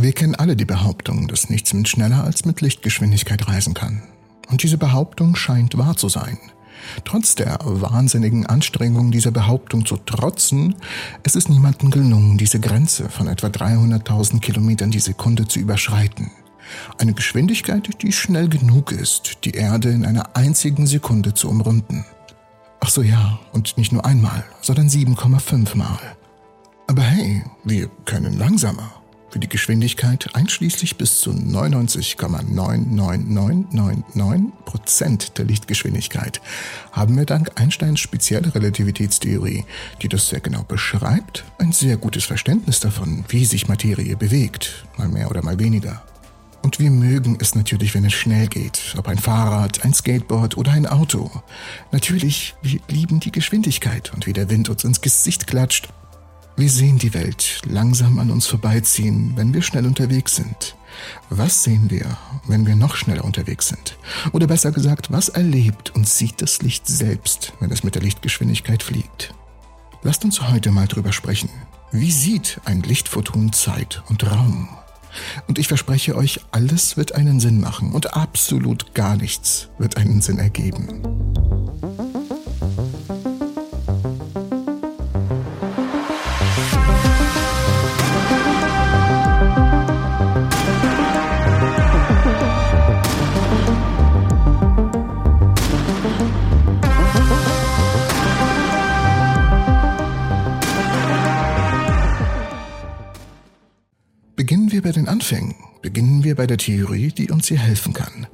Wir kennen alle die Behauptung, dass nichts mit schneller als mit Lichtgeschwindigkeit reisen kann. Und diese Behauptung scheint wahr zu sein. Trotz der wahnsinnigen Anstrengung dieser Behauptung zu trotzen, es ist niemandem gelungen, diese Grenze von etwa 300.000 Kilometern die Sekunde zu überschreiten. Eine Geschwindigkeit, die schnell genug ist, die Erde in einer einzigen Sekunde zu umrunden. Ach so ja, und nicht nur einmal, sondern 7,5 Mal. Aber hey, wir können langsamer für die Geschwindigkeit einschließlich bis zu 99,99999% der Lichtgeschwindigkeit haben wir dank Einsteins spezielle Relativitätstheorie, die das sehr genau beschreibt, ein sehr gutes Verständnis davon, wie sich Materie bewegt, mal mehr oder mal weniger. Und wir mögen es natürlich, wenn es schnell geht, ob ein Fahrrad, ein Skateboard oder ein Auto. Natürlich, wir lieben die Geschwindigkeit und wie der Wind uns ins Gesicht klatscht wir sehen die Welt langsam an uns vorbeiziehen, wenn wir schnell unterwegs sind. Was sehen wir, wenn wir noch schneller unterwegs sind? Oder besser gesagt, was erlebt und sieht das Licht selbst, wenn es mit der Lichtgeschwindigkeit fliegt? Lasst uns heute mal drüber sprechen. Wie sieht ein Lichtphoton Zeit und Raum? Und ich verspreche euch, alles wird einen Sinn machen und absolut gar nichts wird einen Sinn ergeben. Anfängen. Beginnen wir bei der Theorie, die uns hier helfen kann.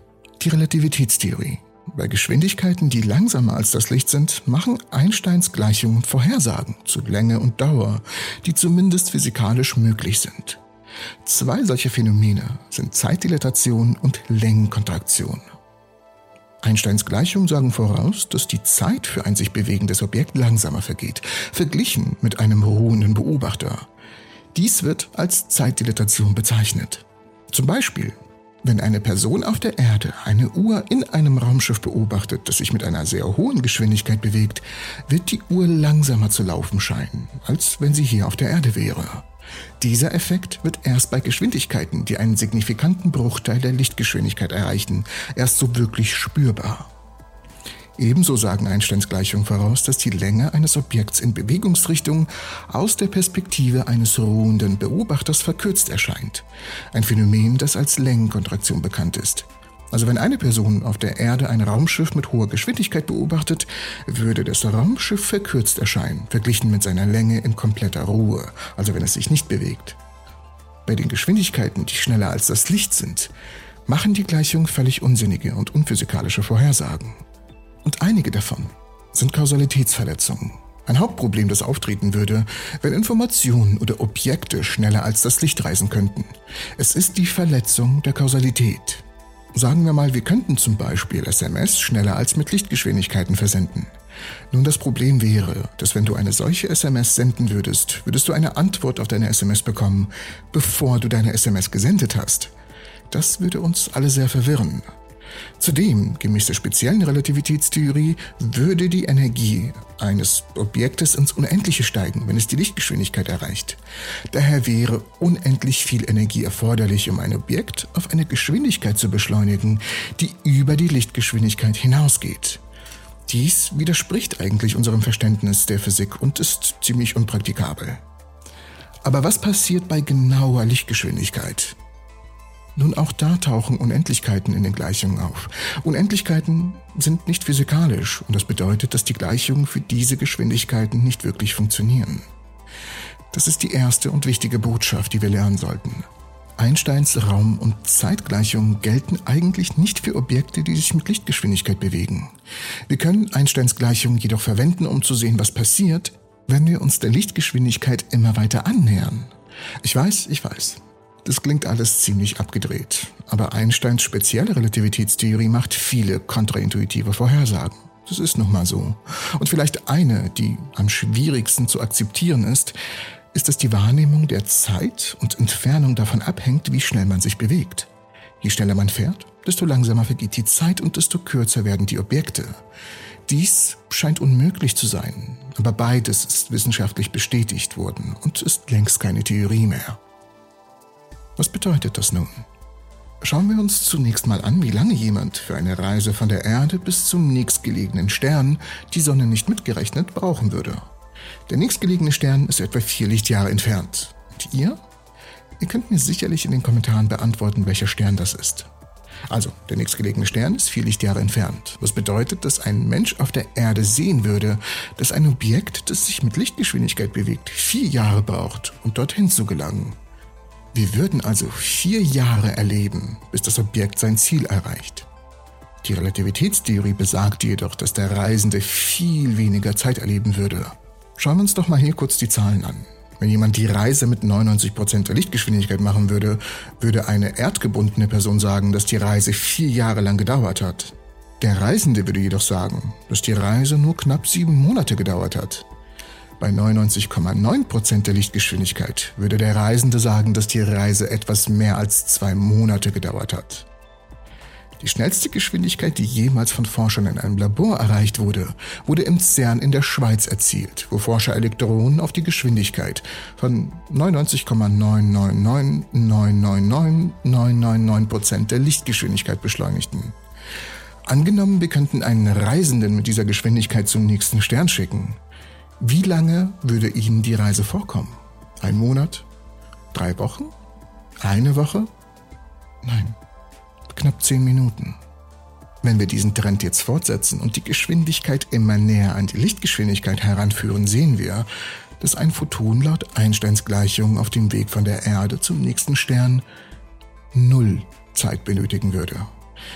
Die Relativitätstheorie. Bei Geschwindigkeiten, die langsamer als das Licht sind, machen Einsteins Gleichungen Vorhersagen zu Länge und Dauer, die zumindest physikalisch möglich sind. Zwei solche Phänomene sind Zeitdilatation und Längenkontraktion. Einsteins Gleichungen sagen voraus, dass die Zeit für ein sich bewegendes Objekt langsamer vergeht, verglichen mit einem ruhenden Beobachter. Dies wird als Zeitdilatation bezeichnet. Zum Beispiel, wenn eine Person auf der Erde eine Uhr in einem Raumschiff beobachtet, das sich mit einer sehr hohen Geschwindigkeit bewegt, wird die Uhr langsamer zu laufen scheinen, als wenn sie hier auf der Erde wäre. Dieser Effekt wird erst bei Geschwindigkeiten, die einen signifikanten Bruchteil der Lichtgeschwindigkeit erreichen, erst so wirklich spürbar. Ebenso sagen Einsteins Gleichungen voraus, dass die Länge eines Objekts in Bewegungsrichtung aus der Perspektive eines ruhenden Beobachters verkürzt erscheint. Ein Phänomen, das als Längenkontraktion bekannt ist. Also wenn eine Person auf der Erde ein Raumschiff mit hoher Geschwindigkeit beobachtet, würde das Raumschiff verkürzt erscheinen, verglichen mit seiner Länge in kompletter Ruhe, also wenn es sich nicht bewegt. Bei den Geschwindigkeiten, die schneller als das Licht sind, machen die Gleichungen völlig unsinnige und unphysikalische Vorhersagen. Und einige davon sind Kausalitätsverletzungen. Ein Hauptproblem, das auftreten würde, wenn Informationen oder Objekte schneller als das Licht reisen könnten. Es ist die Verletzung der Kausalität. Sagen wir mal, wir könnten zum Beispiel SMS schneller als mit Lichtgeschwindigkeiten versenden. Nun, das Problem wäre, dass wenn du eine solche SMS senden würdest, würdest du eine Antwort auf deine SMS bekommen, bevor du deine SMS gesendet hast. Das würde uns alle sehr verwirren. Zudem, gemäß der speziellen Relativitätstheorie, würde die Energie eines Objektes ins Unendliche steigen, wenn es die Lichtgeschwindigkeit erreicht. Daher wäre unendlich viel Energie erforderlich, um ein Objekt auf eine Geschwindigkeit zu beschleunigen, die über die Lichtgeschwindigkeit hinausgeht. Dies widerspricht eigentlich unserem Verständnis der Physik und ist ziemlich unpraktikabel. Aber was passiert bei genauer Lichtgeschwindigkeit? Nun, auch da tauchen Unendlichkeiten in den Gleichungen auf. Unendlichkeiten sind nicht physikalisch und das bedeutet, dass die Gleichungen für diese Geschwindigkeiten nicht wirklich funktionieren. Das ist die erste und wichtige Botschaft, die wir lernen sollten. Einsteins Raum- und Zeitgleichungen gelten eigentlich nicht für Objekte, die sich mit Lichtgeschwindigkeit bewegen. Wir können Einsteins Gleichungen jedoch verwenden, um zu sehen, was passiert, wenn wir uns der Lichtgeschwindigkeit immer weiter annähern. Ich weiß, ich weiß, das klingt alles ziemlich abgedreht, aber Einsteins spezielle Relativitätstheorie macht viele kontraintuitive Vorhersagen. Das ist nun mal so. Und vielleicht eine, die am schwierigsten zu akzeptieren ist, ist, dass die Wahrnehmung der Zeit und Entfernung davon abhängt, wie schnell man sich bewegt. Je schneller man fährt, desto langsamer vergeht die Zeit und desto kürzer werden die Objekte. Dies scheint unmöglich zu sein, aber beides ist wissenschaftlich bestätigt worden und ist längst keine Theorie mehr. Was bedeutet das nun? Schauen wir uns zunächst mal an, wie lange jemand für eine Reise von der Erde bis zum nächstgelegenen Stern, die Sonne nicht mitgerechnet, brauchen würde. Der nächstgelegene Stern ist etwa vier Lichtjahre entfernt. Und ihr? Ihr könnt mir sicherlich in den Kommentaren beantworten, welcher Stern das ist. Also, der nächstgelegene Stern ist vier Lichtjahre entfernt, was bedeutet, dass ein Mensch auf der Erde sehen würde, dass ein Objekt, das sich mit Lichtgeschwindigkeit bewegt, vier Jahre braucht, um dorthin zu gelangen. Wir würden also vier Jahre erleben, bis das Objekt sein Ziel erreicht. Die Relativitätstheorie besagt jedoch, dass der Reisende viel weniger Zeit erleben würde. Schauen wir uns doch mal hier kurz die Zahlen an. Wenn jemand die Reise mit 99% der Lichtgeschwindigkeit machen würde, würde eine erdgebundene Person sagen, dass die Reise vier Jahre lang gedauert hat. Der Reisende würde jedoch sagen, dass die Reise nur knapp sieben Monate gedauert hat. Bei 99,9% der Lichtgeschwindigkeit würde der Reisende sagen, dass die Reise etwas mehr als zwei Monate gedauert hat. Die schnellste Geschwindigkeit, die jemals von Forschern in einem Labor erreicht wurde, wurde im CERN in der Schweiz erzielt, wo Forscher Elektronen auf die Geschwindigkeit von 99,999999999% der Lichtgeschwindigkeit beschleunigten. Angenommen, wir könnten einen Reisenden mit dieser Geschwindigkeit zum nächsten Stern schicken. Wie lange würde Ihnen die Reise vorkommen? Ein Monat? Drei Wochen? Eine Woche? Nein, knapp zehn Minuten. Wenn wir diesen Trend jetzt fortsetzen und die Geschwindigkeit immer näher an die Lichtgeschwindigkeit heranführen, sehen wir, dass ein Photon laut Einsteins Gleichung auf dem Weg von der Erde zum nächsten Stern null Zeit benötigen würde.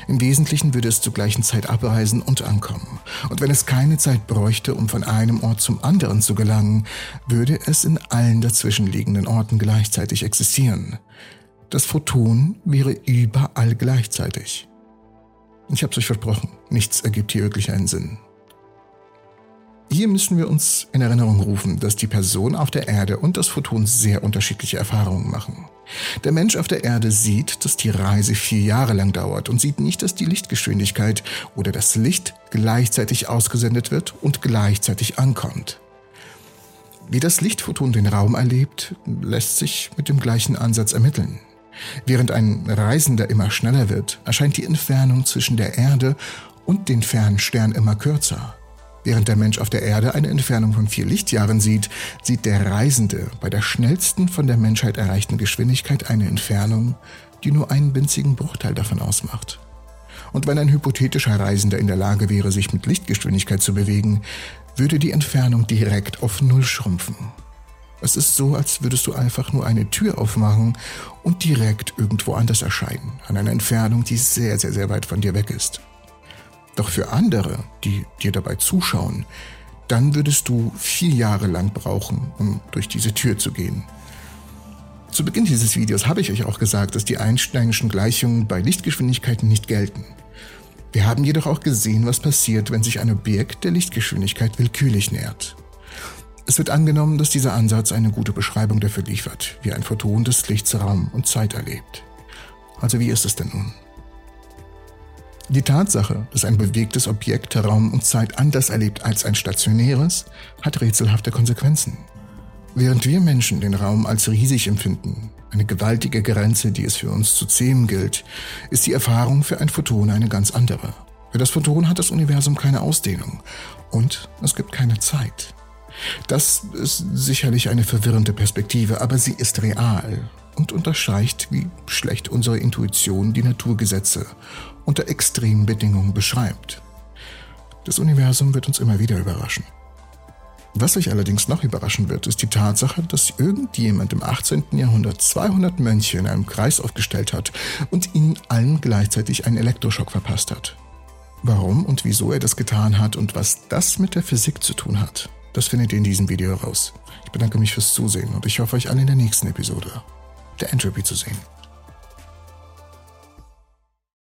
Im Wesentlichen würde es zur gleichen Zeit abreisen und ankommen. Und wenn es keine Zeit bräuchte, um von einem Ort zum anderen zu gelangen, würde es in allen dazwischenliegenden Orten gleichzeitig existieren. Das Photon wäre überall gleichzeitig. Ich habe es euch versprochen, nichts ergibt hier wirklich einen Sinn. Hier müssen wir uns in Erinnerung rufen, dass die Person auf der Erde und das Photon sehr unterschiedliche Erfahrungen machen. Der Mensch auf der Erde sieht, dass die Reise vier Jahre lang dauert und sieht nicht, dass die Lichtgeschwindigkeit oder das Licht gleichzeitig ausgesendet wird und gleichzeitig ankommt. Wie das Lichtphoton den Raum erlebt, lässt sich mit dem gleichen Ansatz ermitteln. Während ein Reisender immer schneller wird, erscheint die Entfernung zwischen der Erde und den fernen Stern immer kürzer. Während der Mensch auf der Erde eine Entfernung von vier Lichtjahren sieht, sieht der Reisende bei der schnellsten von der Menschheit erreichten Geschwindigkeit eine Entfernung, die nur einen winzigen Bruchteil davon ausmacht. Und wenn ein hypothetischer Reisender in der Lage wäre, sich mit Lichtgeschwindigkeit zu bewegen, würde die Entfernung direkt auf Null schrumpfen. Es ist so, als würdest du einfach nur eine Tür aufmachen und direkt irgendwo anders erscheinen, an einer Entfernung, die sehr, sehr, sehr weit von dir weg ist. Doch für andere, die dir dabei zuschauen, dann würdest du vier Jahre lang brauchen, um durch diese Tür zu gehen. Zu Beginn dieses Videos habe ich euch auch gesagt, dass die Einsteinischen Gleichungen bei Lichtgeschwindigkeiten nicht gelten. Wir haben jedoch auch gesehen, was passiert, wenn sich ein Objekt der Lichtgeschwindigkeit willkürlich nähert. Es wird angenommen, dass dieser Ansatz eine gute Beschreibung dafür liefert, wie ein Photon des Lichts Raum und Zeit erlebt. Also wie ist es denn nun? Die Tatsache, dass ein bewegtes Objekt Raum und Zeit anders erlebt als ein stationäres, hat rätselhafte Konsequenzen. Während wir Menschen den Raum als riesig empfinden, eine gewaltige Grenze, die es für uns zu zähmen gilt, ist die Erfahrung für ein Photon eine ganz andere. Für das Photon hat das Universum keine Ausdehnung und es gibt keine Zeit. Das ist sicherlich eine verwirrende Perspektive, aber sie ist real und unterstreicht, wie schlecht unsere Intuition die Naturgesetze unter extremen Bedingungen beschreibt. Das Universum wird uns immer wieder überraschen. Was euch allerdings noch überraschen wird, ist die Tatsache, dass irgendjemand im 18. Jahrhundert 200 Mönche in einem Kreis aufgestellt hat und ihnen allen gleichzeitig einen Elektroschock verpasst hat. Warum und wieso er das getan hat und was das mit der Physik zu tun hat, das findet ihr in diesem Video raus. Ich bedanke mich fürs Zusehen und ich hoffe euch alle in der nächsten Episode der Entropy zu sehen.